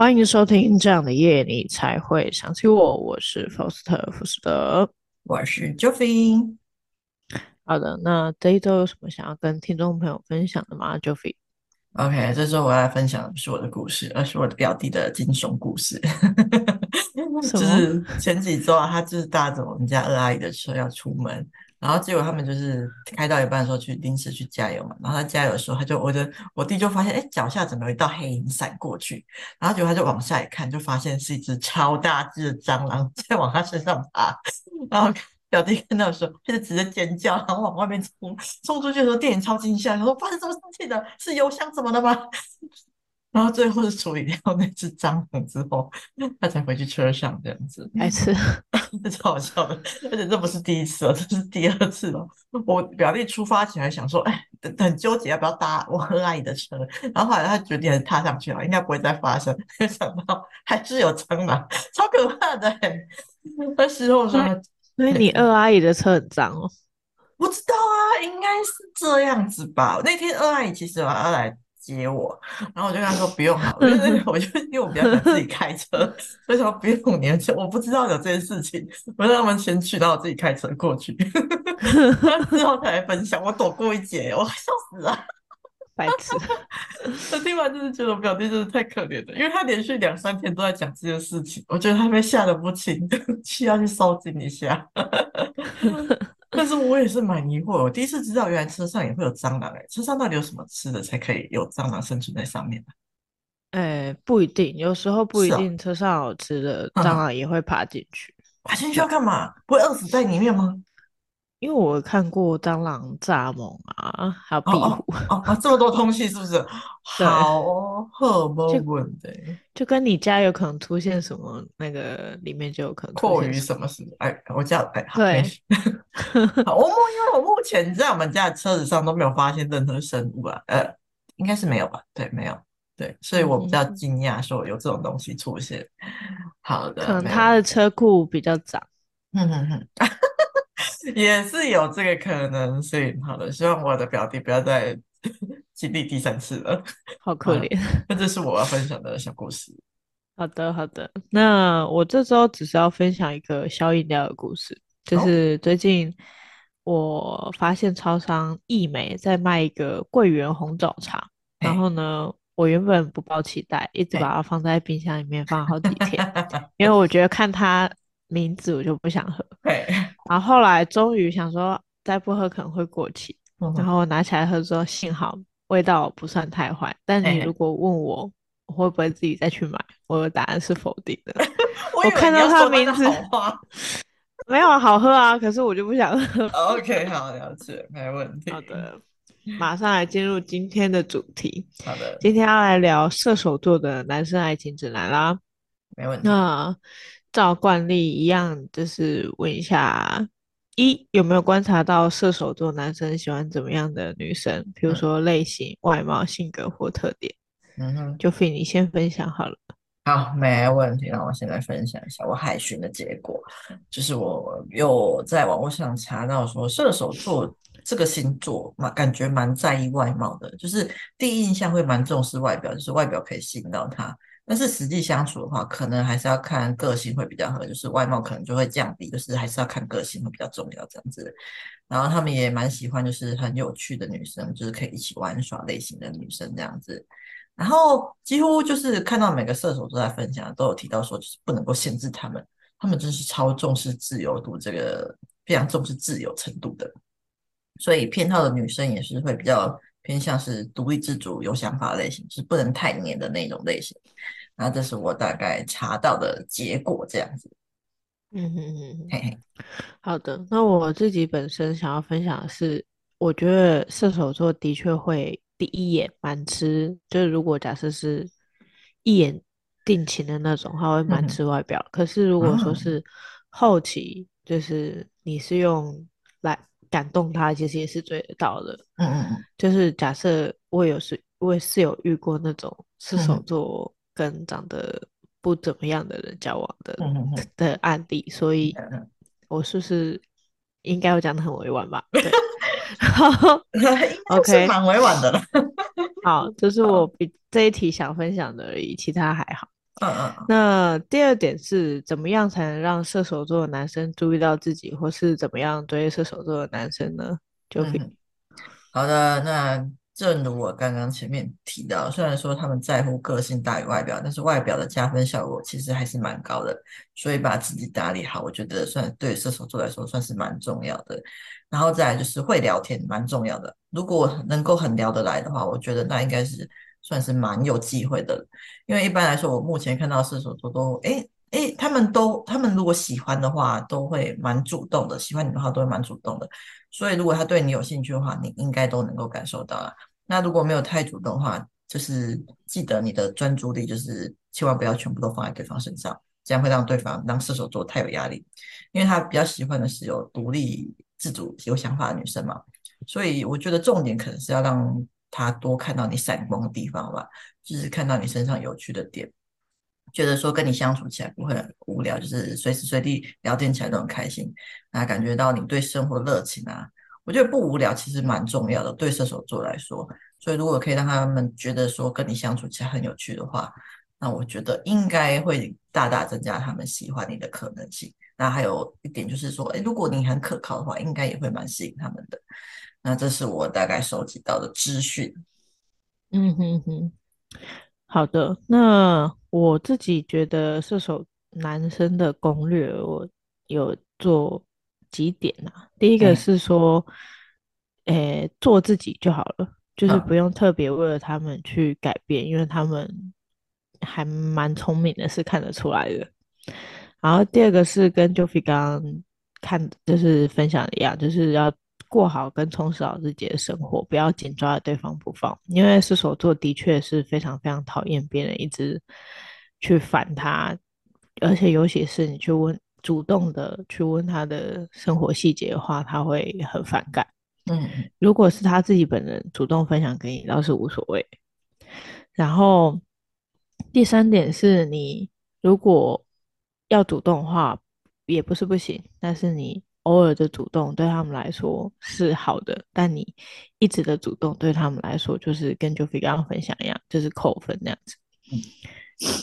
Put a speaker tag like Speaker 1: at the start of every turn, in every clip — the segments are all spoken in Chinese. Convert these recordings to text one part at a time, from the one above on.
Speaker 1: 欢迎收听这样的夜，你才会想起我。我是福斯特·福斯德，
Speaker 2: 我是 Joffy。
Speaker 1: 好的，那这一周有什么想要跟听众朋友分享的吗，Joffy？OK，
Speaker 2: 这周我要分享的不是我的故事，而是我的表弟的惊悚故事。就是前几周啊，他就是搭着我们家二阿姨的车要出门。然后结果他们就是开到一半的时候去临时去加油嘛，然后他加油的时候，他就我的我弟就发现，哎，脚下怎么有一道黑影闪过去？然后结果他就往下一看，就发现是一只超大只的蟑螂 在往他身上爬。然后表弟看到的时候，他就直接尖叫，然后往外面冲，冲出去的时候，电影超惊吓，他说发生什么事情了？是油箱怎么了吗？然后最后是处理掉那只蟑螂之后，他才回去车上这样子。
Speaker 1: 还是
Speaker 2: 这 超好笑的，而且这不是第一次了，这是第二次了。我表弟出发前还想说，哎，很纠结要不要搭我和阿姨的车，然后后来他决定还是踏上去了，应该不会再发生。没想到还是有蟑螂，超可怕的。那时候说，
Speaker 1: 所以你二阿姨的车很脏哦？
Speaker 2: 不知道啊，应该是这样子吧。那天二阿姨其实我要来。接我，然后我就跟他说不用好了，因为我就因为我比较想自己开车，所以说不用年轻，我不知道有这件事情，我让他们先去，然后我自己开车过去，之后才来分享。我躲过一劫，我笑死了，
Speaker 1: 白痴。
Speaker 2: 我听完就是觉得我表弟真的太可怜了，因为他连续两三天都在讲这件事情，我觉得他被吓得不轻，需要去收惊一下。但是我也是蛮疑惑，我第一次知道原来车上也会有蟑螂哎，车上到底有什么吃的才可以有蟑螂生存在上面呢？
Speaker 1: 哎，不一定，有时候不一定，车上有吃的蟑螂也会爬进去。
Speaker 2: 爬进去要干嘛？不会饿死在里面吗？
Speaker 1: 因为我看过蟑螂、蚱蜢啊，还有壁虎
Speaker 2: 哦，哦，哦，这么多东西是不是？好哦，好没问题。
Speaker 1: 就跟你家有可能出现什么，那个里面就有可能
Speaker 2: 过于什么什么。哎，我家哎，
Speaker 1: 对，
Speaker 2: 好，我目因为我目前在我们家的车子上都没有发现任何生物啊，呃，应该是没有吧？对，没有，对，所以我比较惊讶说有这种东西出现。好的，
Speaker 1: 可能他的车库比较脏。
Speaker 2: 嗯哼哼。也是有这个可能性，好了，希望我的表弟不要再经历第三次了，
Speaker 1: 好可怜。
Speaker 2: 那 这是我要分享的小故事。
Speaker 1: 好的，好的。那我这周只是要分享一个小饮料的故事，就是最近我发现超商易美在卖一个桂圆红枣茶，然后呢，我原本不抱期待，一直把它放在冰箱里面放好几天，因为我觉得看它。名字我就不想喝，
Speaker 2: 对。
Speaker 1: 然后后来终于想说再不喝可能会过期，嗯、然后我拿起来喝之后，幸好味道不算太坏。但你如果问我我会不会自己再去买，我的答案是否定的。我，我看到他的名字，没有好喝啊，可是我就不想喝。
Speaker 2: OK，好，了解，没问题。
Speaker 1: 好的，马上来进入今天的主题。
Speaker 2: 好的，
Speaker 1: 今天要来聊射手座的男生爱情指南啦。
Speaker 2: 没问题。
Speaker 1: 那照惯例一样，就是问一下：一有没有观察到射手座男生喜欢怎么样的女生？比如说类型、嗯、外貌、性格或特点。嗯哼，就费你先分享好了。
Speaker 2: 好，没问题。那我现在分享一下我海巡的结果，就是我又在网络上查到说，射手座这个星座嘛，感觉蛮在意外貌的，就是第一印象会蛮重视外表，就是外表可以吸引到他。但是实际相处的话，可能还是要看个性会比较合，就是外貌可能就会降低，就是还是要看个性会比较重要这样子。然后他们也蛮喜欢就是很有趣的女生，就是可以一起玩耍类型的女生这样子。然后几乎就是看到每个射手都在分享都有提到说，就是不能够限制他们，他们真是超重视自由度，这个非常重视自由程度的。所以偏好的女生也是会比较偏向是独立自主、有想法类型，就是不能太黏的那种类型。那这是我大概查到的结果，这样子。
Speaker 1: 嗯哼哼，嘿嘿。好的，那我自己本身想要分享的是，我觉得射手座的确会第一眼蛮吃，就是如果假设是一眼定情的那种，他会蛮吃外表。嗯、可是如果说是后期，就是你是用来感动他，其实也是追得到的。嗯嗯嗯。就是假设我有是，我也是有遇过那种射手座。跟长得不怎么样的人交往的的案例，所以我是不是应该要讲的很委婉吧？对，OK，
Speaker 2: 蛮委婉的了。
Speaker 1: 好，这是我比这一题想分享的而已，其他还好。
Speaker 2: 嗯嗯。
Speaker 1: 那第二点是怎么样才能让射手座的男生注意到自己，或是怎么样追射手座的男生呢？就可以。
Speaker 2: 嗯、好的，那。正如我刚刚前面提到，虽然说他们在乎个性大于外表，但是外表的加分效果其实还是蛮高的。所以把自己打理好，我觉得算对射手座来说算是蛮重要的。然后再来就是会聊天，蛮重要的。如果能够很聊得来的话，我觉得那应该是算是蛮有机会的。因为一般来说，我目前看到射手座都，诶诶，他们都他们如果喜欢的话，都会蛮主动的。喜欢你的话，都会蛮主动的。所以如果他对你有兴趣的话，你应该都能够感受到啊。那如果没有太主动的话，就是记得你的专注力，就是千万不要全部都放在对方身上，这样会让对方让射手座太有压力，因为他比较喜欢的是有独立自主、有想法的女生嘛。所以我觉得重点可能是要让他多看到你闪光的地方吧，就是看到你身上有趣的点，觉得说跟你相处起来不会很无聊，就是随时随地聊天起来都很开心，那感觉到你对生活热情啊。我觉得不无聊其实蛮重要的，对射手座来说。所以如果可以让他们觉得说跟你相处起来很有趣的话，那我觉得应该会大大增加他们喜欢你的可能性。那还有一点就是说，诶，如果你很可靠的话，应该也会蛮吸引他们的。那这是我大概收集到的资讯。
Speaker 1: 嗯哼哼，好的。那我自己觉得射手男生的攻略，我有做。几点啊？第一个是说，诶、做自己就好了，就是不用特别为了他们去改变，嗯、因为他们还蛮聪明的，是看得出来的。然后第二个是跟 Joffy 刚刚看，就是分享的一样，就是要过好跟充实好自己的生活，不要紧抓着对方不放。因为射手座的确是非常非常讨厌别人一直去烦他，而且尤其是你去问。主动的去问他的生活细节的话，他会很反感。嗯，如果是他自己本人主动分享给你，倒是无所谓。然后第三点是你如果要主动的话，也不是不行，但是你偶尔的主动对他们来说是好的，但你一直的主动对他们来说，就是跟 Joffy 刚刚分享一样，就是扣分那样子。嗯，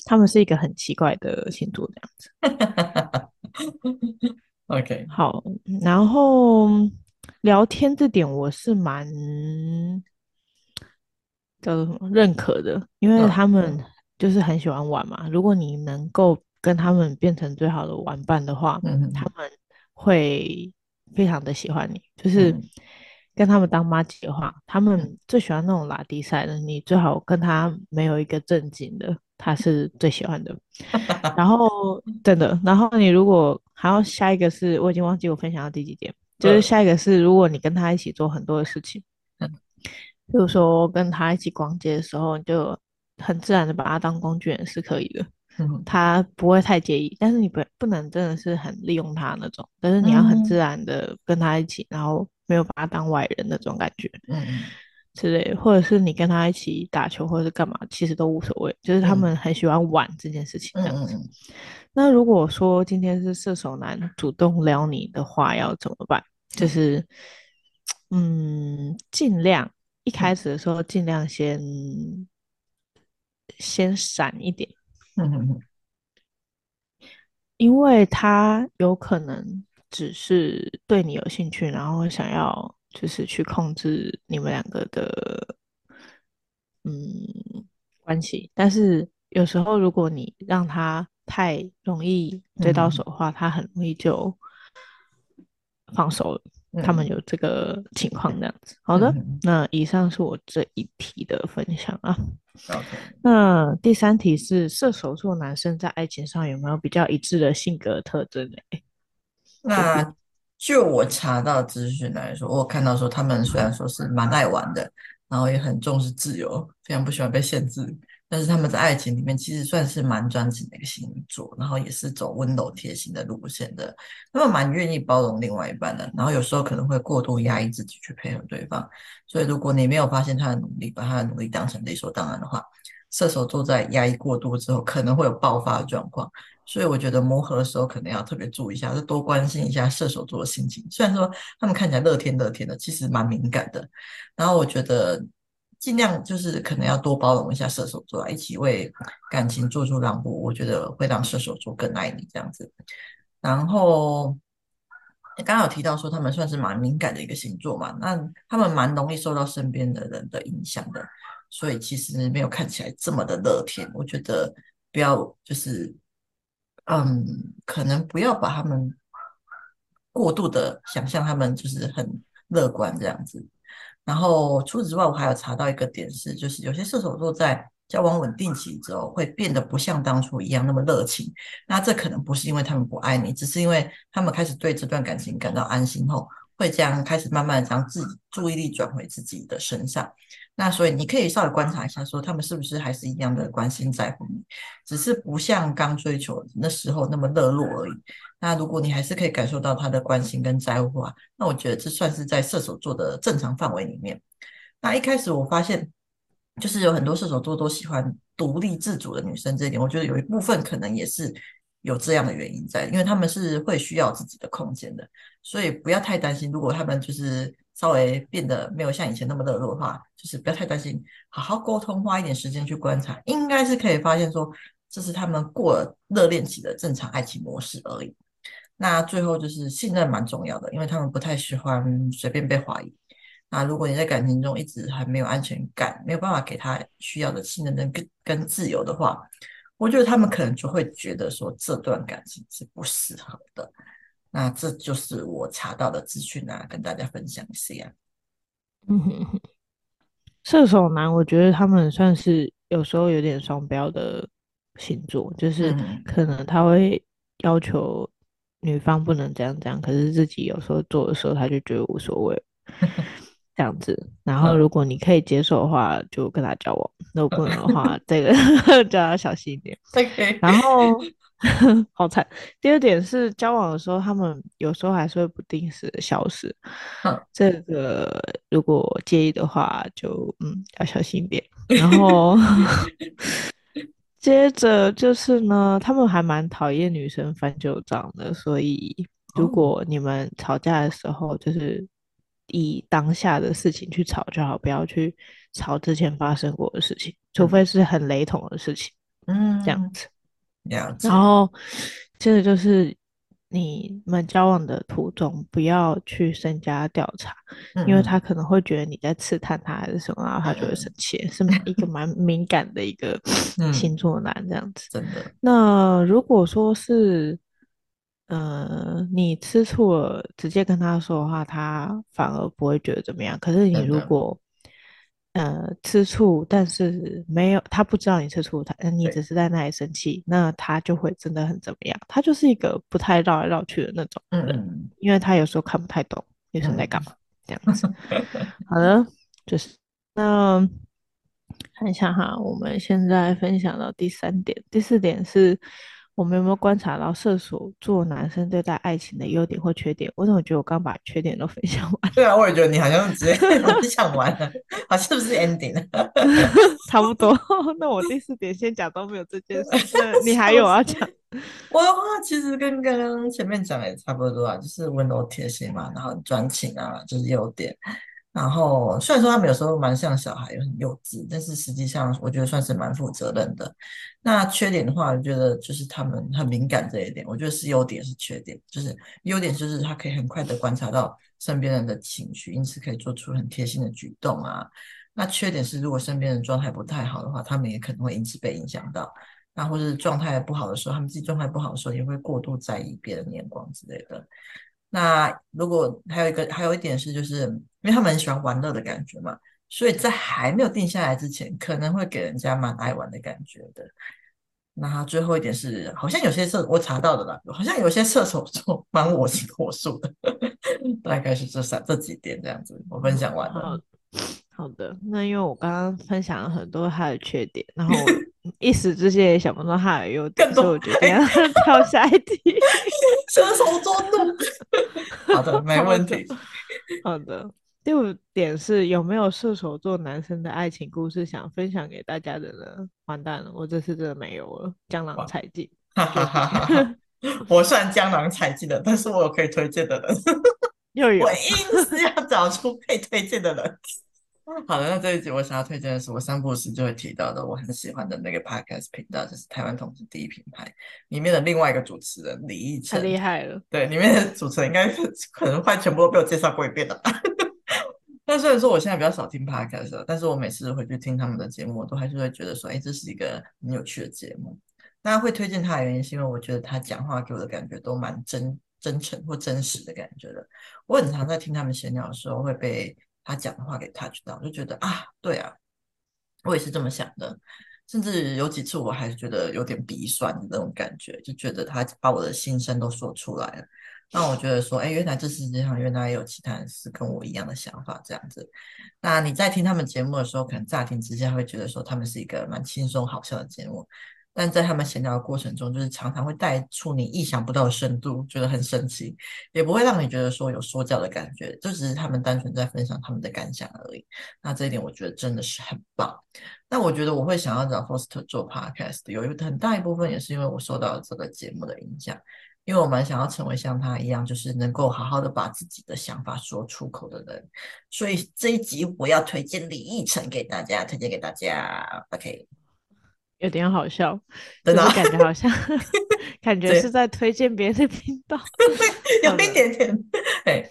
Speaker 1: 他们是一个很奇怪的星座，这样子。
Speaker 2: OK，
Speaker 1: 好，然后聊天这点我是蛮叫做认可的，因为他们就是很喜欢玩嘛。如果你能够跟他们变成最好的玩伴的话，嗯，他们会非常的喜欢你。就是跟他们当妈吉的话，他们最喜欢那种拉低赛的，你最好跟他没有一个正经的。他是最喜欢的，然后真的，然后你如果还要下一个是，我已经忘记我分享到第几点，就是下一个是，如果你跟他一起做很多的事情，嗯，比如说跟他一起逛街的时候，你就很自然的把他当工具人是可以的，嗯，他不会太介意，但是你不不能真的是很利用他那种，但是你要很自然的跟他一起，然后没有把他当外人那种感觉，嗯。之类，或者是你跟他一起打球，或者是干嘛，其实都无所谓。就是他们很喜欢玩这件事情这样子。嗯、那如果说今天是射手男主动撩你的话，要怎么办？就是，嗯，尽量一开始的时候尽量先先闪一点。嗯哼哼。因为他有可能只是对你有兴趣，然后想要。就是去控制你们两个的嗯关系，但是有时候如果你让他太容易追到手的话，嗯、他很容易就放手了。嗯、他们有这个情况这样子。嗯、好的，嗯、那以上是我这一题的分享啊。那第三题是射手座男生在爱情上有没有比较一致的性格特征呢？
Speaker 2: 那。就我查到资讯来说，我看到说他们虽然说是蛮爱玩的，然后也很重视自由，非常不喜欢被限制，但是他们在爱情里面其实算是蛮专情的一个星座，然后也是走温柔贴心的路线的，他们蛮愿意包容另外一半的，然后有时候可能会过度压抑自己去配合对方，所以如果你没有发现他的努力，把他的努力当成理所当然的话，射手座在压抑过度之后，可能会有爆发的状况。所以我觉得磨合的时候可能要特别注意一下，就多关心一下射手座的心情。虽然说他们看起来乐天乐天的，其实蛮敏感的。然后我觉得尽量就是可能要多包容一下射手座，一起为感情做出让步，我觉得会让射手座更爱你这样子。然后刚刚有提到说他们算是蛮敏感的一个星座嘛，那他们蛮容易受到身边的人的影响的，所以其实没有看起来这么的乐天。我觉得不要就是，嗯，可能不要把他们过度的想象他们就是很乐观这样子。然后除此之外，我还有查到一个点是，就是有些射手座在交往稳定期之后，会变得不像当初一样那么热情。那这可能不是因为他们不爱你，只是因为他们开始对这段感情感到安心后，会这样开始慢慢将自己注意力转回自己的身上。那所以你可以稍微观察一下，说他们是不是还是一样的关心在乎你，只是不像刚追求那时候那么热络而已。那如果你还是可以感受到他的关心跟在乎啊，那我觉得这算是在射手座的正常范围里面。那一开始我发现，就是有很多射手座都喜欢独立自主的女生，这一点我觉得有一部分可能也是有这样的原因在，因为他们是会需要自己的空间的，所以不要太担心。如果他们就是稍微变得没有像以前那么热络的话，就是不要太担心，好好沟通，花一点时间去观察，应该是可以发现说，这是他们过了热恋期的正常爱情模式而已。那最后就是信任蛮重要的，因为他们不太喜欢随便被怀疑。那如果你在感情中一直还没有安全感，没有办法给他需要的信任跟跟自由的话，我觉得他们可能就会觉得说这段感情是不适合的。那这就是我查到的资讯啊，跟大家分享一下。
Speaker 1: 嗯哼哼，射手男，我觉得他们算是有时候有点双标的星座，就是可能他会要求。女方不能这样这样，可是自己有时候做的时候，他就觉得无所谓，这样子。然后如果你可以接受的话，就跟他交往；如果不能的话，这个 就要小心一点。Okay. 然后 好惨。第二点是交往的时候，他们有时候还是会不定时的消失。这个如果介意的话就，就嗯要小心一点。然后。接着就是呢，他们还蛮讨厌女生翻旧账的，所以如果你们吵架的时候，就是以当下的事情去吵就好，不要去吵之前发生过的事情，除非是很雷同的事情。嗯，这样子。
Speaker 2: 嗯，
Speaker 1: 然后接着就是。你们交往的途中，不要去深加调查，嗯，因为他可能会觉得你在刺探他还是什么，然后他就会生气，嗯。是一个蛮 敏感的一个星座男这样子。
Speaker 2: 真的。
Speaker 1: 那如果说是，呃，你吃醋了，直接跟他说的话，他反而不会觉得怎么样。可是你如果呃，吃醋，但是没有，他不知道你吃醋，他，你只是在那里生气，那他就会真的很怎么样？他就是一个不太绕来绕去的那种人，嗯，因为他有时候看不太懂女生在干嘛，嗯，这样子。好的，就是那看一下哈，我们现在分享到第三点，第四点是。我们有没有观察到射手座男生对待爱情的优点或缺点？我怎么觉得我刚把缺点都分享完？
Speaker 2: 对啊，我也觉得你好像直接 分享完了，好，是不是 ending？
Speaker 1: 差不多。那我第四点先讲都没有这件事，你还有要讲？
Speaker 2: 我的话其实跟刚刚前面讲的也差不多啊，就是温柔贴心嘛，然后专情啊，就是优点。然后虽然说他们有时候蛮像小孩，又很幼稚，但是实际上我觉得算是蛮负责任的。那缺点的话，我觉得就是他们很敏感这一点，我觉得是优点是缺点。就是优点就是他可以很快的观察到身边人的情绪，因此可以做出很贴心的举动啊。那缺点是如果身边人状态不太好的话，他们也可能会因此被影响到。那或者是状态不好的时候，他们自己状态不好的时候，也会过度在意别人眼光之类的。那如果还有一个还有一点是，就是因为他们很喜欢玩乐的感觉嘛，所以在还没有定下来之前，可能会给人家蛮爱玩的感觉的。那最后一点是，好像有些射我查到的啦，好像有些射手座蛮我行我素的，大概是这三这几点这样子，我分享完了。
Speaker 1: 好的，那因为我刚刚分享了很多他的缺点，然后一时之间也想不到他的优点，所以我决定要 跳下一题。
Speaker 2: 射手座怒。好的，没问题。
Speaker 1: 好的，第五点是有没有射手座男生的爱情故事想分享给大家的呢？完蛋了，我这次真的没有了，江郎才尽。哈哈哈哈
Speaker 2: 我算江郎才尽的，但是我有可以推荐的人。
Speaker 1: 又有，
Speaker 2: 我硬是要找出可以推荐的人。好的，那这一集我想要推荐的是我三不五时就会提到的，我很喜欢的那个 podcast 频道，就是台湾同志第一品牌里面的另外一个主持人李易晨，
Speaker 1: 太厉害了。
Speaker 2: 对，里面的主持人应该是可能快全部都被我介绍过一遍了。但虽然说我现在比较少听 podcast，但是我每次回去听他们的节目，我都还是会觉得说，哎，这是一个很有趣的节目。大家会推荐他的原因，是因为我觉得他讲话给我的感觉都蛮真真诚或真实的感觉的。我很常在听他们闲聊的时候会被。他讲的话给 touch 到，就觉得啊，对啊，我也是这么想的。甚至有几次我还是觉得有点鼻酸的那种感觉，就觉得他把我的心声都说出来了。那我觉得说，哎，原来这世界上原来也有其他人是跟我一样的想法，这样子。那你在听他们节目的时候，可能乍听之下会觉得说他们是一个蛮轻松好笑的节目。但在他们闲聊的过程中，就是常常会带出你意想不到的深度，觉得很神奇，也不会让你觉得说有说教的感觉，就只是他们单纯在分享他们的感想而已。那这一点我觉得真的是很棒。那我觉得我会想要找 Foster 做 Podcast，有一个很大一部分也是因为我受到了这个节目的影响，因为我蛮想要成为像他一样，就是能够好好的把自己的想法说出口的人。所以这一集我要推荐李易晨给大家，推荐给大家。OK。
Speaker 1: 有点好笑，就是感觉好像 感觉是在推荐别人的频道，
Speaker 2: 有一点点。哎，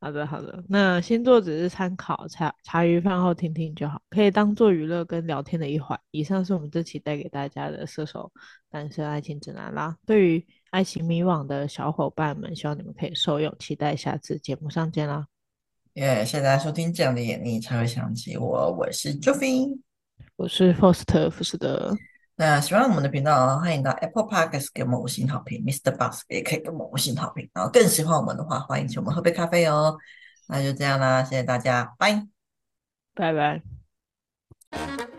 Speaker 1: 好的好的，那星座只是参考，茶茶余饭后听听就好，可以当做娱乐跟聊天的一环。以上是我们这期带给大家的射手单身爱情指南啦。对于爱情迷惘的小伙伴们，希望你们可以受用，期待下次节目上见啦。
Speaker 2: 耶，谢谢大家收听，这样的演绎才会想起我，我是 Joffy。
Speaker 1: 我是 Foster 福士德。
Speaker 2: 那喜欢我们的频道，欢迎到 Apple Podcast 给我们五星好评，Mr. Box 也可以给我们五星好评。然后更喜欢我们的话，欢迎请我们喝杯咖啡哦。那就这样啦，谢谢大家，拜拜。
Speaker 1: 拜拜。